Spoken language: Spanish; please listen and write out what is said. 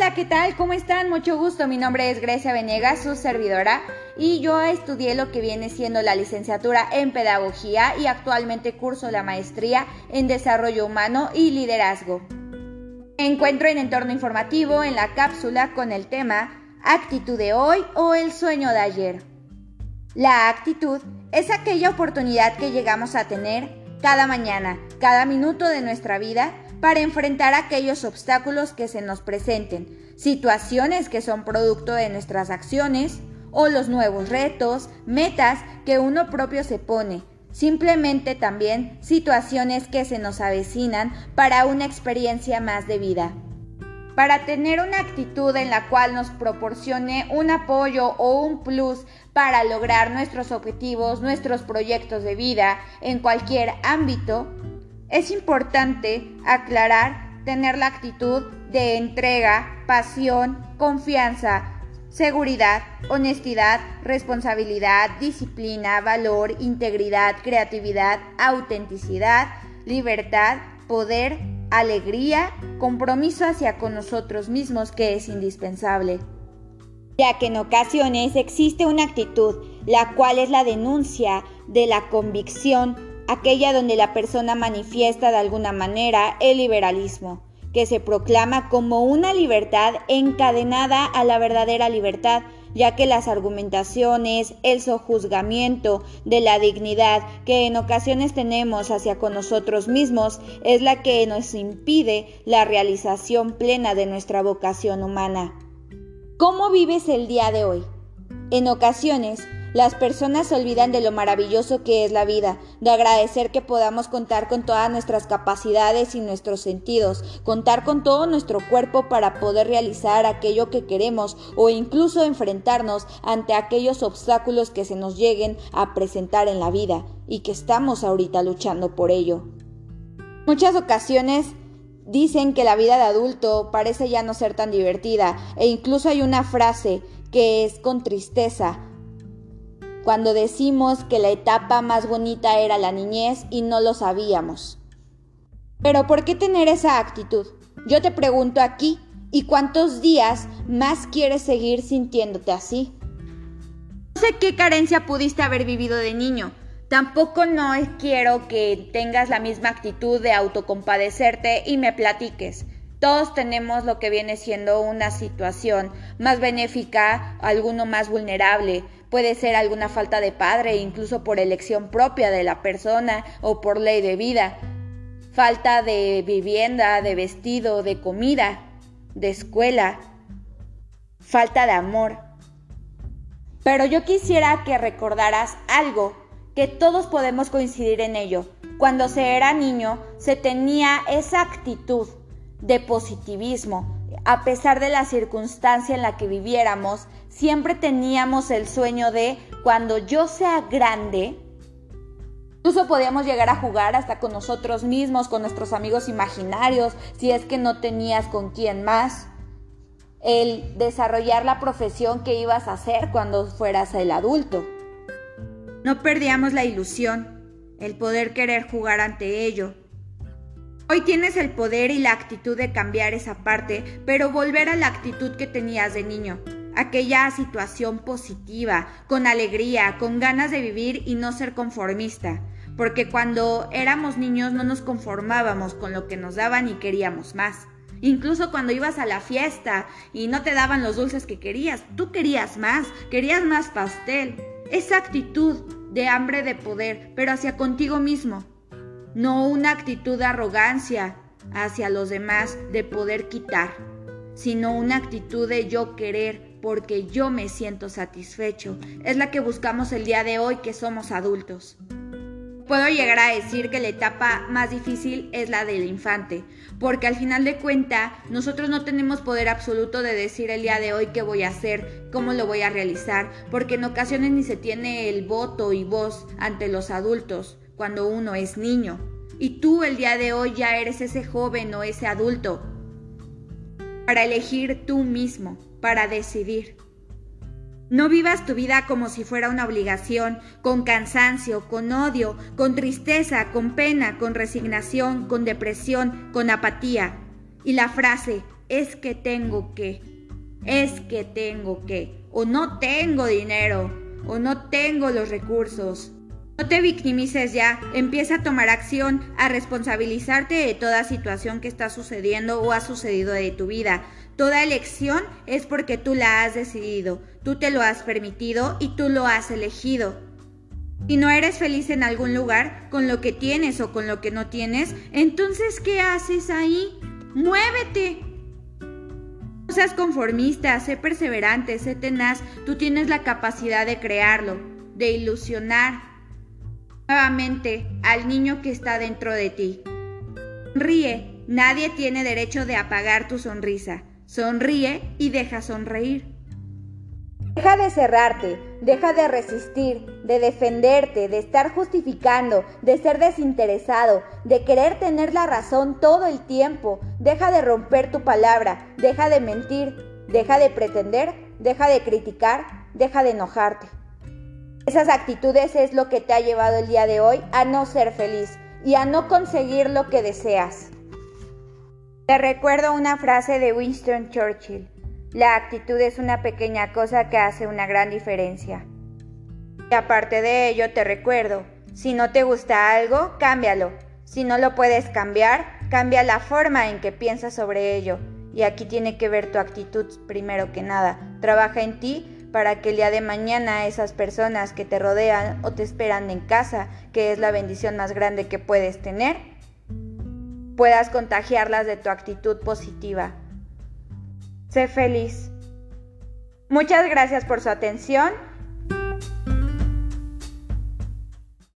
Hola, ¿qué tal? ¿Cómo están? Mucho gusto. Mi nombre es Grecia Venegas, su servidora, y yo estudié lo que viene siendo la licenciatura en Pedagogía y actualmente curso la maestría en Desarrollo Humano y Liderazgo. Encuentro en entorno informativo en la cápsula con el tema Actitud de hoy o el sueño de ayer. La actitud es aquella oportunidad que llegamos a tener cada mañana, cada minuto de nuestra vida para enfrentar aquellos obstáculos que se nos presenten, situaciones que son producto de nuestras acciones o los nuevos retos, metas que uno propio se pone, simplemente también situaciones que se nos avecinan para una experiencia más de vida. Para tener una actitud en la cual nos proporcione un apoyo o un plus para lograr nuestros objetivos, nuestros proyectos de vida en cualquier ámbito, es importante aclarar tener la actitud de entrega, pasión, confianza, seguridad, honestidad, responsabilidad, disciplina, valor, integridad, creatividad, autenticidad, libertad, poder, alegría, compromiso hacia con nosotros mismos que es indispensable. Ya que en ocasiones existe una actitud, la cual es la denuncia de la convicción aquella donde la persona manifiesta de alguna manera el liberalismo, que se proclama como una libertad encadenada a la verdadera libertad, ya que las argumentaciones, el sojuzgamiento de la dignidad que en ocasiones tenemos hacia con nosotros mismos es la que nos impide la realización plena de nuestra vocación humana. ¿Cómo vives el día de hoy? En ocasiones, las personas se olvidan de lo maravilloso que es la vida, de agradecer que podamos contar con todas nuestras capacidades y nuestros sentidos, contar con todo nuestro cuerpo para poder realizar aquello que queremos o incluso enfrentarnos ante aquellos obstáculos que se nos lleguen a presentar en la vida y que estamos ahorita luchando por ello. Muchas ocasiones dicen que la vida de adulto parece ya no ser tan divertida e incluso hay una frase que es con tristeza cuando decimos que la etapa más bonita era la niñez y no lo sabíamos. Pero ¿por qué tener esa actitud? Yo te pregunto aquí, ¿y cuántos días más quieres seguir sintiéndote así? No sé qué carencia pudiste haber vivido de niño. Tampoco no quiero que tengas la misma actitud de autocompadecerte y me platiques. Todos tenemos lo que viene siendo una situación más benéfica, alguno más vulnerable, Puede ser alguna falta de padre, incluso por elección propia de la persona o por ley de vida. Falta de vivienda, de vestido, de comida, de escuela. Falta de amor. Pero yo quisiera que recordaras algo, que todos podemos coincidir en ello. Cuando se era niño se tenía esa actitud de positivismo, a pesar de la circunstancia en la que viviéramos, siempre teníamos el sueño de cuando yo sea grande, incluso podíamos llegar a jugar hasta con nosotros mismos, con nuestros amigos imaginarios, si es que no tenías con quién más, el desarrollar la profesión que ibas a hacer cuando fueras el adulto. No perdíamos la ilusión, el poder querer jugar ante ello, Hoy tienes el poder y la actitud de cambiar esa parte, pero volver a la actitud que tenías de niño. Aquella situación positiva, con alegría, con ganas de vivir y no ser conformista. Porque cuando éramos niños no nos conformábamos con lo que nos daban y queríamos más. Incluso cuando ibas a la fiesta y no te daban los dulces que querías, tú querías más, querías más pastel. Esa actitud de hambre de poder, pero hacia contigo mismo no una actitud de arrogancia hacia los demás de poder quitar, sino una actitud de yo querer porque yo me siento satisfecho. Es la que buscamos el día de hoy que somos adultos. Puedo llegar a decir que la etapa más difícil es la del infante, porque al final de cuenta nosotros no tenemos poder absoluto de decir el día de hoy qué voy a hacer, cómo lo voy a realizar, porque en ocasiones ni se tiene el voto y voz ante los adultos cuando uno es niño. Y tú el día de hoy ya eres ese joven o ese adulto para elegir tú mismo, para decidir. No vivas tu vida como si fuera una obligación, con cansancio, con odio, con tristeza, con pena, con resignación, con depresión, con apatía. Y la frase, es que tengo que, es que tengo que, o no tengo dinero, o no tengo los recursos. No te victimices ya, empieza a tomar acción, a responsabilizarte de toda situación que está sucediendo o ha sucedido de tu vida. Toda elección es porque tú la has decidido, tú te lo has permitido y tú lo has elegido. Si no eres feliz en algún lugar con lo que tienes o con lo que no tienes, entonces ¿qué haces ahí? Muévete. No seas conformista, sé perseverante, sé tenaz. Tú tienes la capacidad de crearlo, de ilusionar nuevamente al niño que está dentro de ti. Ríe, nadie tiene derecho de apagar tu sonrisa. Sonríe y deja sonreír. Deja de cerrarte, deja de resistir, de defenderte, de estar justificando, de ser desinteresado, de querer tener la razón todo el tiempo. Deja de romper tu palabra, deja de mentir, deja de pretender, deja de criticar, deja de enojarte. Esas actitudes es lo que te ha llevado el día de hoy a no ser feliz y a no conseguir lo que deseas. Te recuerdo una frase de Winston Churchill. La actitud es una pequeña cosa que hace una gran diferencia. Y aparte de ello, te recuerdo, si no te gusta algo, cámbialo. Si no lo puedes cambiar, cambia la forma en que piensas sobre ello. Y aquí tiene que ver tu actitud primero que nada. Trabaja en ti para que el día de mañana esas personas que te rodean o te esperan en casa, que es la bendición más grande que puedes tener, puedas contagiarlas de tu actitud positiva. Sé feliz. Muchas gracias por su atención